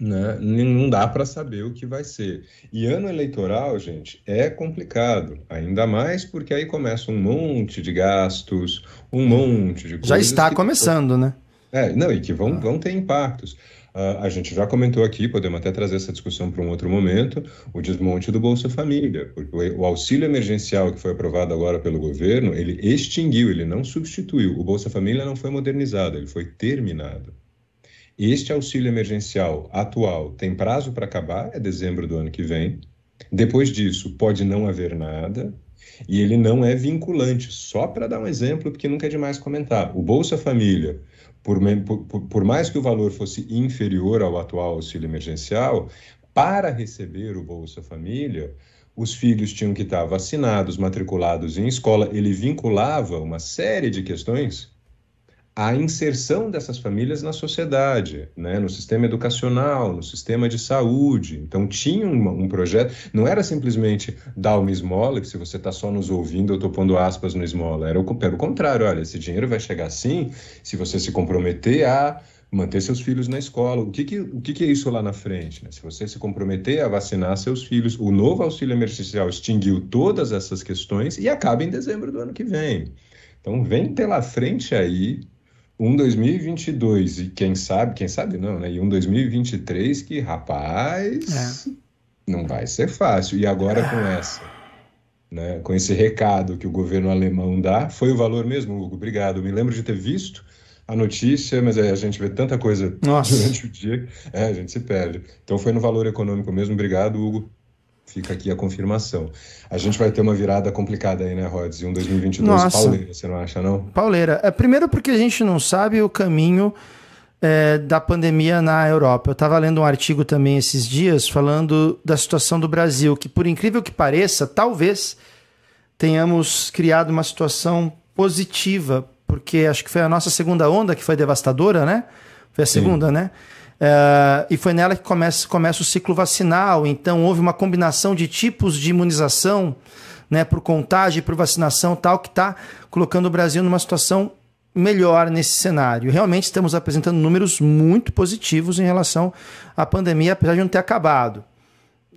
né, não dá para saber o que vai ser. E ano eleitoral, gente, é complicado, ainda mais porque aí começa um monte de gastos, um monte de coisas. Já está começando, né? É, não, e que vão, ah. vão ter impactos. Uh, a gente já comentou aqui, podemos até trazer essa discussão para um outro momento, o desmonte do Bolsa Família. Porque o auxílio emergencial que foi aprovado agora pelo governo, ele extinguiu, ele não substituiu. O Bolsa Família não foi modernizado, ele foi terminado. Este auxílio emergencial atual tem prazo para acabar, é dezembro do ano que vem. Depois disso, pode não haver nada, e ele não é vinculante. Só para dar um exemplo, porque nunca é demais comentar. O Bolsa Família por, por, por mais que o valor fosse inferior ao atual auxílio emergencial, para receber o Bolsa Família, os filhos tinham que estar vacinados, matriculados em escola. Ele vinculava uma série de questões a inserção dessas famílias na sociedade, né, no sistema educacional, no sistema de saúde. Então, tinha um, projeto, não era simplesmente dar uma esmola, que se você está só nos ouvindo, eu estou pondo aspas no esmola, era o, era o contrário, olha, esse dinheiro vai chegar assim se você se comprometer a manter seus filhos na escola. O que, que, o que, que é isso lá na frente? Né? Se você se comprometer a vacinar seus filhos, o novo auxílio emergencial extinguiu todas essas questões e acaba em dezembro do ano que vem. Então, vem pela frente aí um 2022 e quem sabe, quem sabe não, né? E um 2023 que, rapaz, é. não vai ser fácil. E agora com essa, né? Com esse recado que o governo alemão dá, foi o valor mesmo, Hugo? Obrigado. Me lembro de ter visto a notícia, mas a gente vê tanta coisa Nossa. durante o dia, é, a gente se perde. Então foi no valor econômico mesmo. Obrigado, Hugo. Fica aqui a confirmação. A gente vai ter uma virada complicada aí, né, Rods? E um 2022 Nossa. pauleira, você não acha, não? Pauleira. É, primeiro porque a gente não sabe o caminho é, da pandemia na Europa. Eu estava lendo um artigo também esses dias falando da situação do Brasil, que por incrível que pareça, talvez tenhamos criado uma situação positiva, porque acho que foi a nossa segunda onda que foi devastadora, né? Foi a segunda, Sim. né? Uh, e foi nela que começa, começa o ciclo vacinal. Então, houve uma combinação de tipos de imunização, né, por contágio e por vacinação, tal, que está colocando o Brasil numa situação melhor nesse cenário. Realmente estamos apresentando números muito positivos em relação à pandemia, apesar de não ter acabado.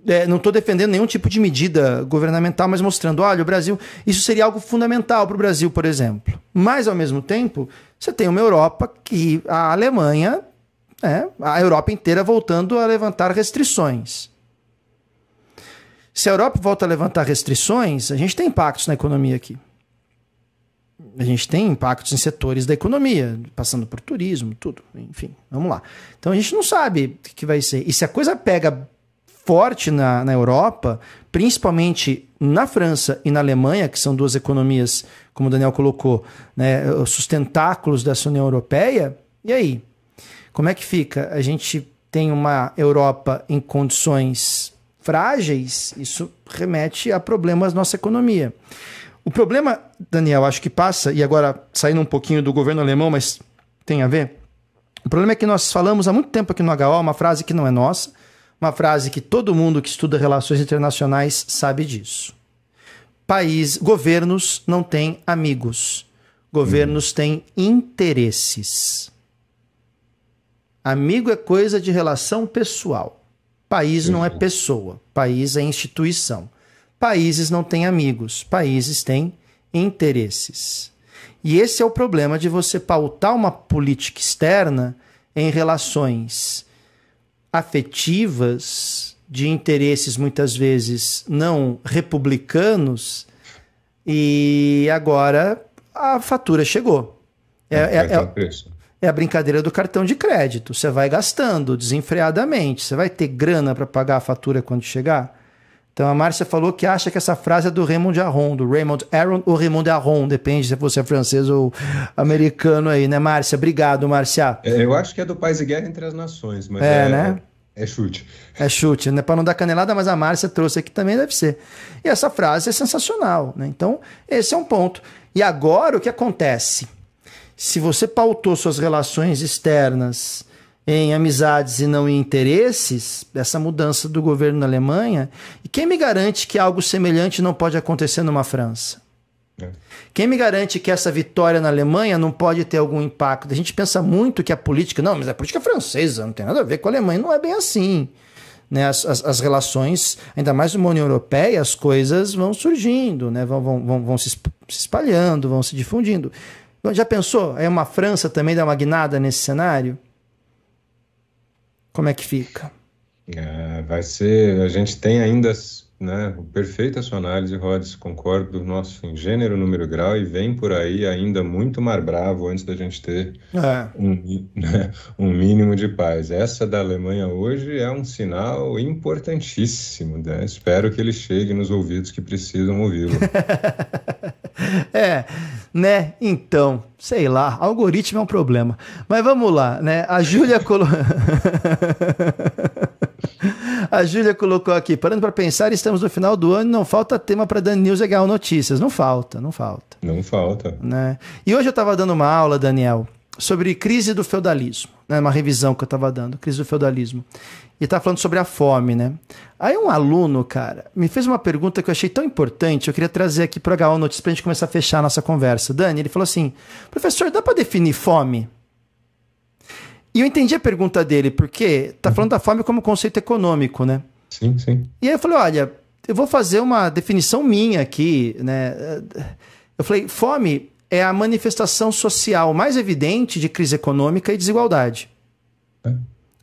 É, não estou defendendo nenhum tipo de medida governamental, mas mostrando, olha, o Brasil, isso seria algo fundamental para o Brasil, por exemplo. Mas, ao mesmo tempo, você tem uma Europa que a Alemanha é, a Europa inteira voltando a levantar restrições. Se a Europa volta a levantar restrições, a gente tem impactos na economia aqui. A gente tem impactos em setores da economia, passando por turismo, tudo. Enfim, vamos lá. Então a gente não sabe o que vai ser. E se a coisa pega forte na, na Europa, principalmente na França e na Alemanha, que são duas economias, como o Daniel colocou, né, sustentáculos dessa União Europeia, e aí? Como é que fica? A gente tem uma Europa em condições frágeis, isso remete a problemas na nossa economia. O problema, Daniel, acho que passa, e agora saindo um pouquinho do governo alemão, mas tem a ver. O problema é que nós falamos há muito tempo aqui no HO uma frase que não é nossa, uma frase que todo mundo que estuda relações internacionais sabe disso. País, governos não têm amigos, governos hum. têm interesses. Amigo é coisa de relação pessoal. País não é pessoa, país é instituição. Países não têm amigos, países têm interesses. E esse é o problema de você pautar uma política externa em relações afetivas, de interesses muitas vezes não republicanos, e agora a fatura chegou. É, é, é, é a brincadeira do cartão de crédito. Você vai gastando desenfreadamente. Você vai ter grana para pagar a fatura quando chegar? Então a Márcia falou que acha que essa frase é do Raymond Aron, do Raymond Aron ou Raymond Aron, depende se você é francês ou americano aí, né, Márcia? Obrigado, Márcia. É, eu acho que é do Paz e Guerra entre as Nações, mas é, é né? É chute. É chute, né? Para não dar canelada, mas a Márcia trouxe aqui também deve ser. E essa frase é sensacional, né? Então, esse é um ponto. E agora o que acontece? Se você pautou suas relações externas em amizades e não em interesses, essa mudança do governo na Alemanha, e quem me garante que algo semelhante não pode acontecer numa França? É. Quem me garante que essa vitória na Alemanha não pode ter algum impacto? A gente pensa muito que a política, não, mas a política é francesa não tem nada a ver com a Alemanha, não é bem assim. Né, as, as, as relações, ainda mais numa União Europeia, as coisas vão surgindo, né, vão, vão, vão, vão se espalhando, vão se difundindo. Já pensou? É uma França também dá uma guinada nesse cenário? Como é que fica? É, vai ser. A gente tem ainda né, perfeita a sua análise, Rhodes, concordo, nosso em gênero, número grau, e vem por aí ainda muito mar bravo antes da gente ter é. um, né, um mínimo de paz. Essa da Alemanha hoje é um sinal importantíssimo, né? espero que ele chegue nos ouvidos que precisam ouvi-lo. é, né? Então, sei lá, algoritmo é um problema. Mas vamos lá, né? A Júlia colocou. A Júlia colocou aqui, parando para pensar, estamos no final do ano, não falta tema para Dan News Notícias. Não falta, não falta. Não falta. Né? E hoje eu estava dando uma aula, Daniel, sobre crise do feudalismo, né? uma revisão que eu estava dando, crise do feudalismo. E estava falando sobre a fome, né? Aí um aluno, cara, me fez uma pergunta que eu achei tão importante, eu queria trazer aqui para a Gal Notícias para a gente começar a fechar a nossa conversa. Dani, ele falou assim, professor, dá para definir fome? E eu entendi a pergunta dele, porque tá falando da fome como conceito econômico, né? Sim, sim. E aí eu falei, olha, eu vou fazer uma definição minha aqui, né? Eu falei, fome é a manifestação social mais evidente de crise econômica e desigualdade. É.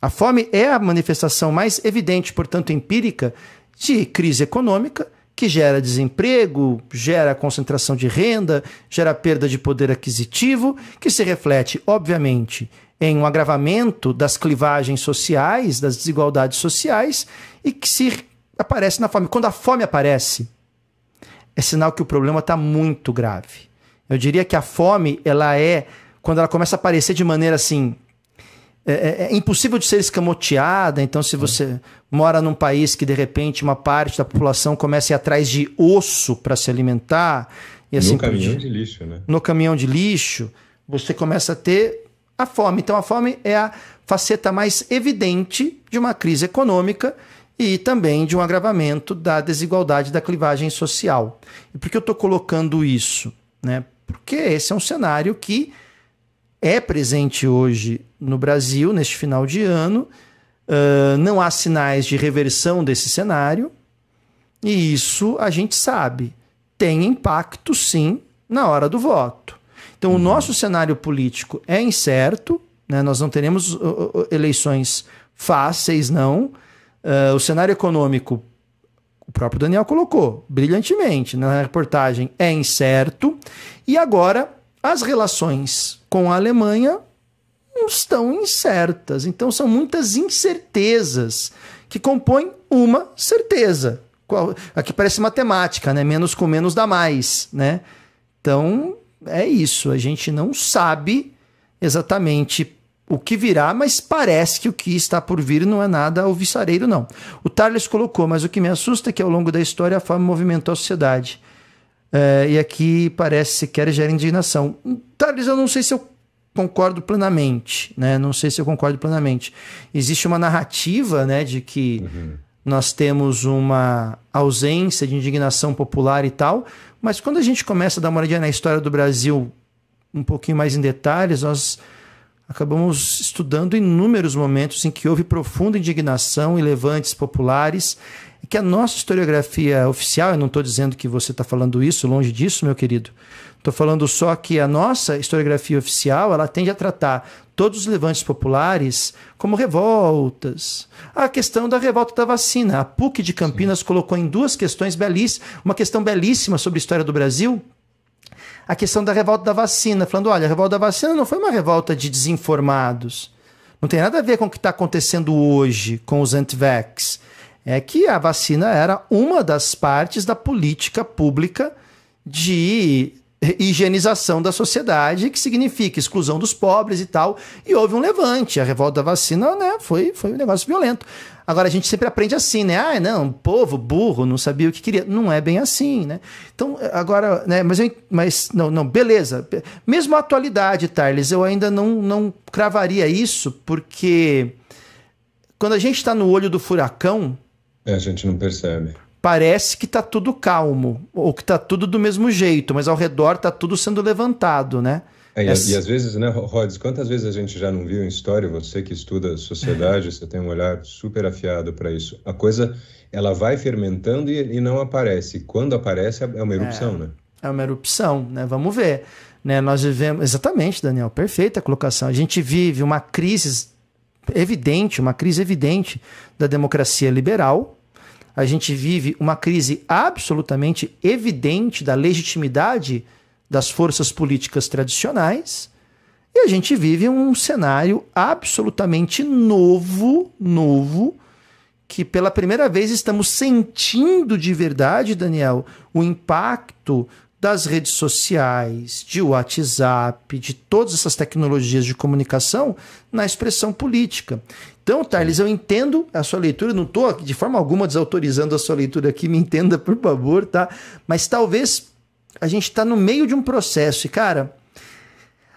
A fome é a manifestação mais evidente, portanto empírica, de crise econômica que gera desemprego, gera concentração de renda, gera perda de poder aquisitivo, que se reflete, obviamente, em um agravamento das clivagens sociais, das desigualdades sociais, e que se aparece na fome. Quando a fome aparece, é sinal que o problema está muito grave. Eu diria que a fome, ela é, quando ela começa a aparecer de maneira assim, é, é, é impossível de ser escamoteada. Então, se você mora num país que de repente uma parte da população começa a ir atrás de osso para se alimentar, e assim no caminhão de lixo, né? No caminhão de lixo, você começa a ter a fome. Então, a fome é a faceta mais evidente de uma crise econômica e também de um agravamento da desigualdade da clivagem social. E por que eu estou colocando isso? Né? Porque esse é um cenário que é presente hoje no Brasil, neste final de ano. Uh, não há sinais de reversão desse cenário, e isso a gente sabe. Tem impacto, sim, na hora do voto. Então, uhum. o nosso cenário político é incerto, né? nós não teremos eleições fáceis, não. Uh, o cenário econômico, o próprio Daniel colocou brilhantemente na reportagem, é incerto. E agora, as relações com a Alemanha estão incertas. Então, são muitas incertezas que compõem uma certeza. Aqui parece matemática, né? Menos com menos dá mais, né? Então, é isso. A gente não sabe exatamente o que virá, mas parece que o que está por vir não é nada alvissareiro, não. O Tarles colocou, mas o que me assusta é que ao longo da história a fome movimentou a sociedade. É, e aqui parece se quer gerar indignação. Tarles, eu não sei se eu concordo plenamente, né? Não sei se eu concordo plenamente. Existe uma narrativa, né, de que uhum. nós temos uma ausência de indignação popular e tal, mas quando a gente começa a dar uma olhadinha na história do Brasil um pouquinho mais em detalhes, nós acabamos estudando inúmeros momentos em que houve profunda indignação e levantes populares, e que a nossa historiografia oficial, eu não estou dizendo que você está falando isso, longe disso, meu querido, estou falando só que a nossa historiografia oficial ela tende a tratar todos os levantes populares como revoltas. A questão da revolta da vacina. A PUC de Campinas Sim. colocou em duas questões belíssimas, uma questão belíssima sobre a história do Brasil, a questão da revolta da vacina, falando: olha, a revolta da vacina não foi uma revolta de desinformados. Não tem nada a ver com o que está acontecendo hoje com os anti-vax. é que a vacina era uma das partes da política pública de higienização da sociedade, que significa exclusão dos pobres e tal. E houve um levante. A revolta da vacina né, foi, foi um negócio violento. Agora a gente sempre aprende assim, né? Ah, não, povo burro, não sabia o que queria. Não é bem assim, né? Então, agora, né? Mas, eu, mas não, não, beleza. Mesmo a atualidade, Tarles, eu ainda não, não cravaria isso, porque quando a gente está no olho do furacão. É, a gente não percebe parece que está tudo calmo, ou que está tudo do mesmo jeito, mas ao redor está tudo sendo levantado, né? É, e, e, às vezes, né, Rods, quantas vezes a gente já não viu em história, você que estuda sociedade, você tem um olhar super afiado para isso. A coisa, ela vai fermentando e, e, não aparece. Quando aparece, é uma erupção, é, né? É uma erupção, né? Vamos ver. Né, nós vivemos... Exatamente, Daniel, perfeita colocação. A gente vive uma crise evidente, uma crise evidente da democracia liberal, a gente vive uma crise absolutamente evidente da legitimidade das forças políticas tradicionais e a gente vive um cenário absolutamente novo, novo, que pela primeira vez estamos sentindo de verdade, Daniel, o impacto das redes sociais, de WhatsApp, de todas essas tecnologias de comunicação na expressão política. Então, Thales, eu entendo a sua leitura, não estou de forma alguma desautorizando a sua leitura aqui, me entenda, por favor, tá? Mas talvez a gente está no meio de um processo e, cara,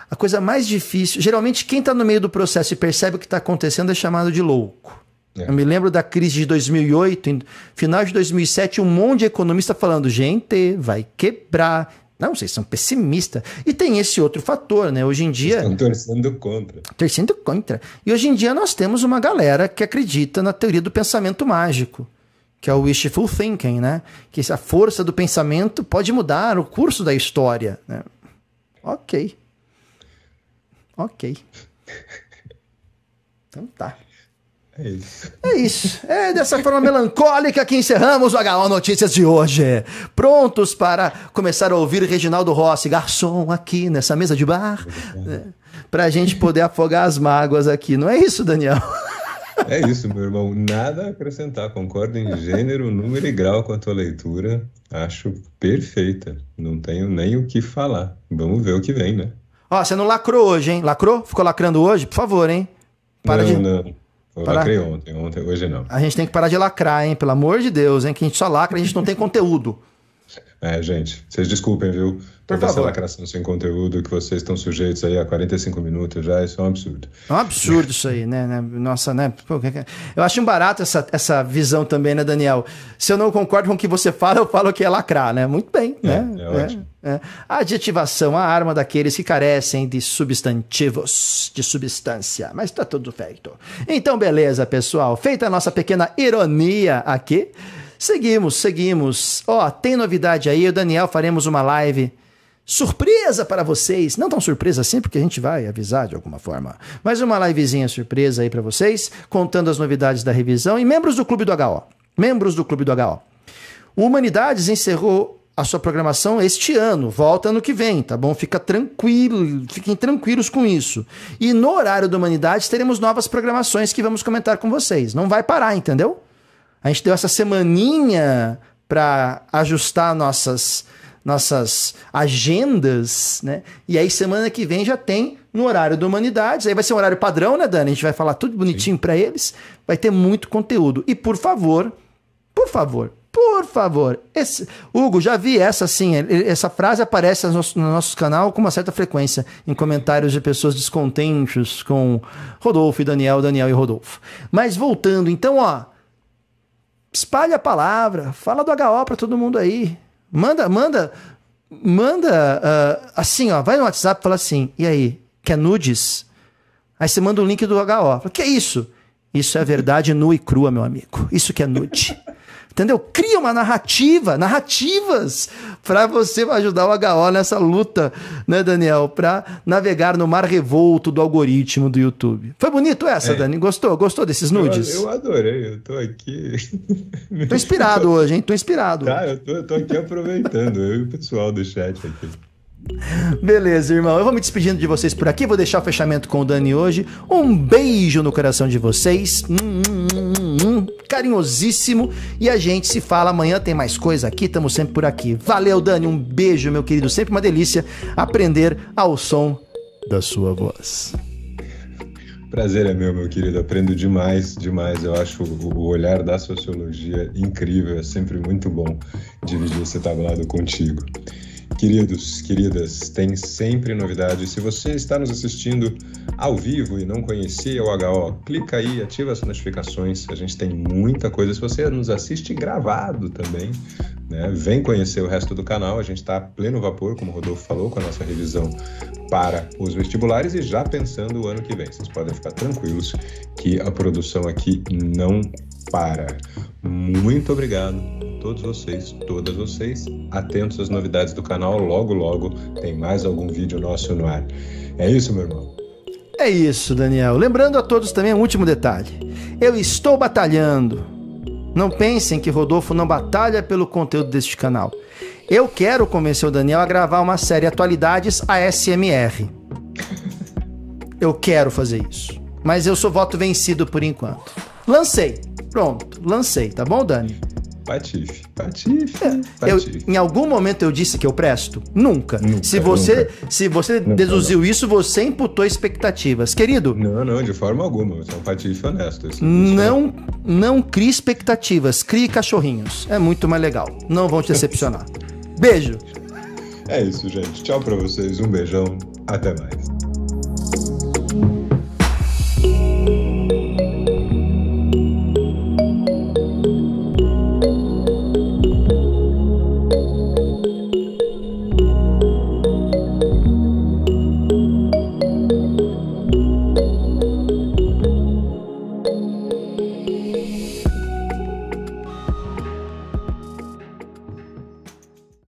a coisa mais difícil. Geralmente, quem está no meio do processo e percebe o que está acontecendo é chamado de louco. É. Eu me lembro da crise de 2008, final de 2007, um monte de economista falando: gente, vai quebrar. Não, vocês são pessimistas. E tem esse outro fator, né? Hoje em dia. Estão torcendo contra. Torcendo contra. E hoje em dia nós temos uma galera que acredita na teoria do pensamento mágico, que é o wishful thinking, né? Que a força do pensamento pode mudar o curso da história. Né? Ok. Ok. Então tá. É isso. É isso. É dessa forma melancólica que encerramos o HO Notícias de hoje. Prontos para começar a ouvir Reginaldo Rossi, garçom, aqui nessa mesa de bar, né? para a gente poder afogar as mágoas aqui. Não é isso, Daniel? É isso, meu irmão. Nada a acrescentar. Concordo em gênero, número e grau com a tua leitura. Acho perfeita. Não tenho nem o que falar. Vamos ver o que vem, né? Ó, você não lacrou hoje, hein? Lacrou? Ficou lacrando hoje? Por favor, hein? Para não, de... não. Eu Para... lacrei ontem, ontem, hoje não. A gente tem que parar de lacrar, hein? Pelo amor de Deus, hein? Que a gente só lacra, a gente não tem conteúdo. É, gente, vocês desculpem, viu? Por Toda essa lacração sem conteúdo que vocês estão sujeitos aí a 45 minutos já, isso é um absurdo. É um absurdo isso aí, né? né? Nossa, né? Eu acho um barato essa, essa visão também, né, Daniel? Se eu não concordo com o que você fala, eu falo que é lacrar, né? Muito bem, é, né? É, é ótimo. É. A adjetivação, a arma daqueles que carecem de substantivos, de substância. Mas tá tudo feito. Então, beleza, pessoal. Feita a nossa pequena ironia aqui. Seguimos, seguimos. Ó, oh, tem novidade aí, o Daniel faremos uma live surpresa para vocês. Não tão surpresa assim, porque a gente vai avisar de alguma forma. Mas uma livezinha surpresa aí para vocês, contando as novidades da revisão e membros do Clube do HO. Membros do Clube do HO. O Humanidades encerrou a sua programação este ano, volta ano que vem, tá bom? Fica tranquilo, fiquem tranquilos com isso. E no horário do Humanidades teremos novas programações que vamos comentar com vocês. Não vai parar, entendeu? A gente deu essa semaninha para ajustar nossas nossas agendas, né? E aí semana que vem já tem no horário do Humanidades. Aí vai ser um horário padrão, né, Dani? A gente vai falar tudo bonitinho para eles. Vai ter muito conteúdo. E por favor, por favor, por favor. Esse, Hugo, já vi essa assim, essa frase aparece no nosso, no nosso, canal com uma certa frequência em comentários de pessoas descontentes com Rodolfo e Daniel, Daniel e Rodolfo. Mas voltando, então, ó, espalha a palavra, fala do HO para todo mundo aí. Manda, manda, manda uh, assim, ó, vai no WhatsApp e fala assim, e aí, quer nudes? Aí você manda o link do HO. Fala, que é isso? Isso é verdade nua e crua, meu amigo. Isso que é nude. Entendeu? Cria uma narrativa, narrativas para você ajudar o HO nessa luta, né, Daniel? Para navegar no mar revolto do algoritmo do YouTube. Foi bonito essa, é. Dani? Gostou? Gostou desses nudes? Eu, eu, adorei, eu tô aqui. tô inspirado hoje, hein? Tô inspirado. Tá, eu tô, eu tô aqui aproveitando, eu e o pessoal do chat aqui. Beleza, irmão. Eu vou me despedindo de vocês por aqui. Vou deixar o fechamento com o Dani hoje. Um beijo no coração de vocês. Hum, hum, hum, carinhosíssimo e a gente se fala amanhã. Tem mais coisa aqui, estamos sempre por aqui. Valeu, Dani, um beijo, meu querido. Sempre uma delícia aprender ao som da sua voz. Prazer é meu, meu querido. Aprendo demais, demais. Eu acho o olhar da sociologia incrível. É sempre muito bom dividir esse tablado contigo. Queridos, queridas, tem sempre novidade. Se você está nos assistindo ao vivo e não conhecia o HO, clica aí, ativa as notificações. A gente tem muita coisa. Se você nos assiste gravado também, né, vem conhecer o resto do canal. A gente está pleno vapor, como o Rodolfo falou, com a nossa revisão para os vestibulares e já pensando o ano que vem. Vocês podem ficar tranquilos que a produção aqui não para. Muito obrigado a todos vocês, todas vocês. Atentos às novidades do canal, logo, logo tem mais algum vídeo nosso no ar. É isso, meu irmão. É isso, Daniel. Lembrando a todos também um último detalhe. Eu estou batalhando. Não pensem que Rodolfo não batalha pelo conteúdo deste canal. Eu quero convencer o Daniel a gravar uma série Atualidades ASMR. Eu quero fazer isso. Mas eu sou voto vencido por enquanto. Lancei. Pronto, lancei, tá bom, Dani? Patife, patife, patife. Eu, em algum momento eu disse que eu presto? Nunca. nunca se você, nunca. se você nunca, deduziu não. isso, você imputou expectativas. Querido. Não, não, de forma alguma. Você é um patife honesto. Isso, não, isso é... não crie expectativas. Crie cachorrinhos. É muito mais legal. Não vão te decepcionar. Beijo. É isso, gente. Tchau pra vocês. Um beijão. Até mais.